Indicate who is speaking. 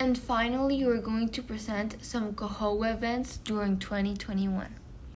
Speaker 1: And finally, we're going to present some Cohoa events during 2021.